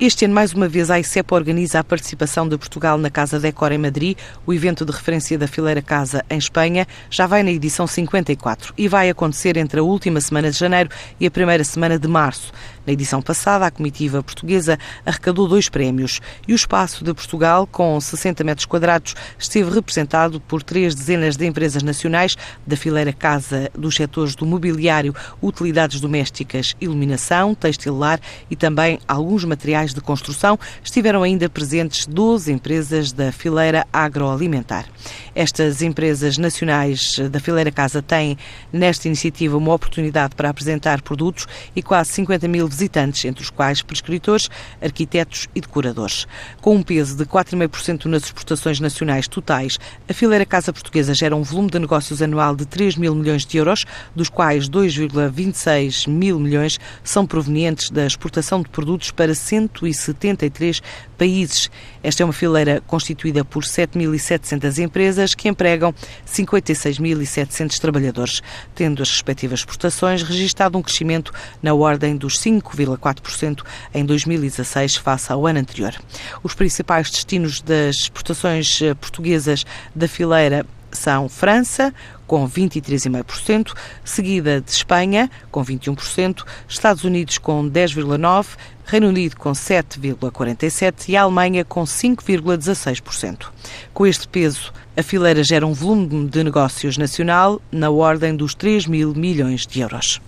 Este ano, mais uma vez, a ICEP organiza a participação de Portugal na Casa Decor em Madrid, o evento de referência da Fileira Casa em Espanha, já vai na edição 54 e vai acontecer entre a última semana de janeiro e a primeira semana de março. Na edição passada, a comitiva portuguesa arrecadou dois prémios e o espaço de Portugal, com 60 metros quadrados, esteve representado por três dezenas de empresas nacionais da fileira casa dos setores do mobiliário, utilidades domésticas, iluminação, textilar e também alguns materiais de construção. Estiveram ainda presentes 12 empresas da fileira agroalimentar. Estas empresas nacionais da fileira casa têm, nesta iniciativa, uma oportunidade para apresentar produtos e quase 50 mil visitantes, entre os quais prescritores, arquitetos e decoradores. Com um peso de 4,5% nas exportações nacionais totais, a fileira Casa Portuguesa gera um volume de negócios anual de 3 mil milhões de euros, dos quais 2,26 mil milhões são provenientes da exportação de produtos para 173 países. Esta é uma fileira constituída por 7.700 empresas que empregam 56.700 trabalhadores, tendo as respectivas exportações registrado um crescimento na ordem dos 5,4% em 2016 face ao ano anterior. Os principais destinos das exportações eh, portuguesas da fileira são França, com 23,5%, seguida de Espanha, com 21%, Estados Unidos, com 10,9%, Reino Unido, com 7,47% e Alemanha, com 5,16%. Com este peso, a fileira gera um volume de negócios nacional na ordem dos 3 mil milhões de euros.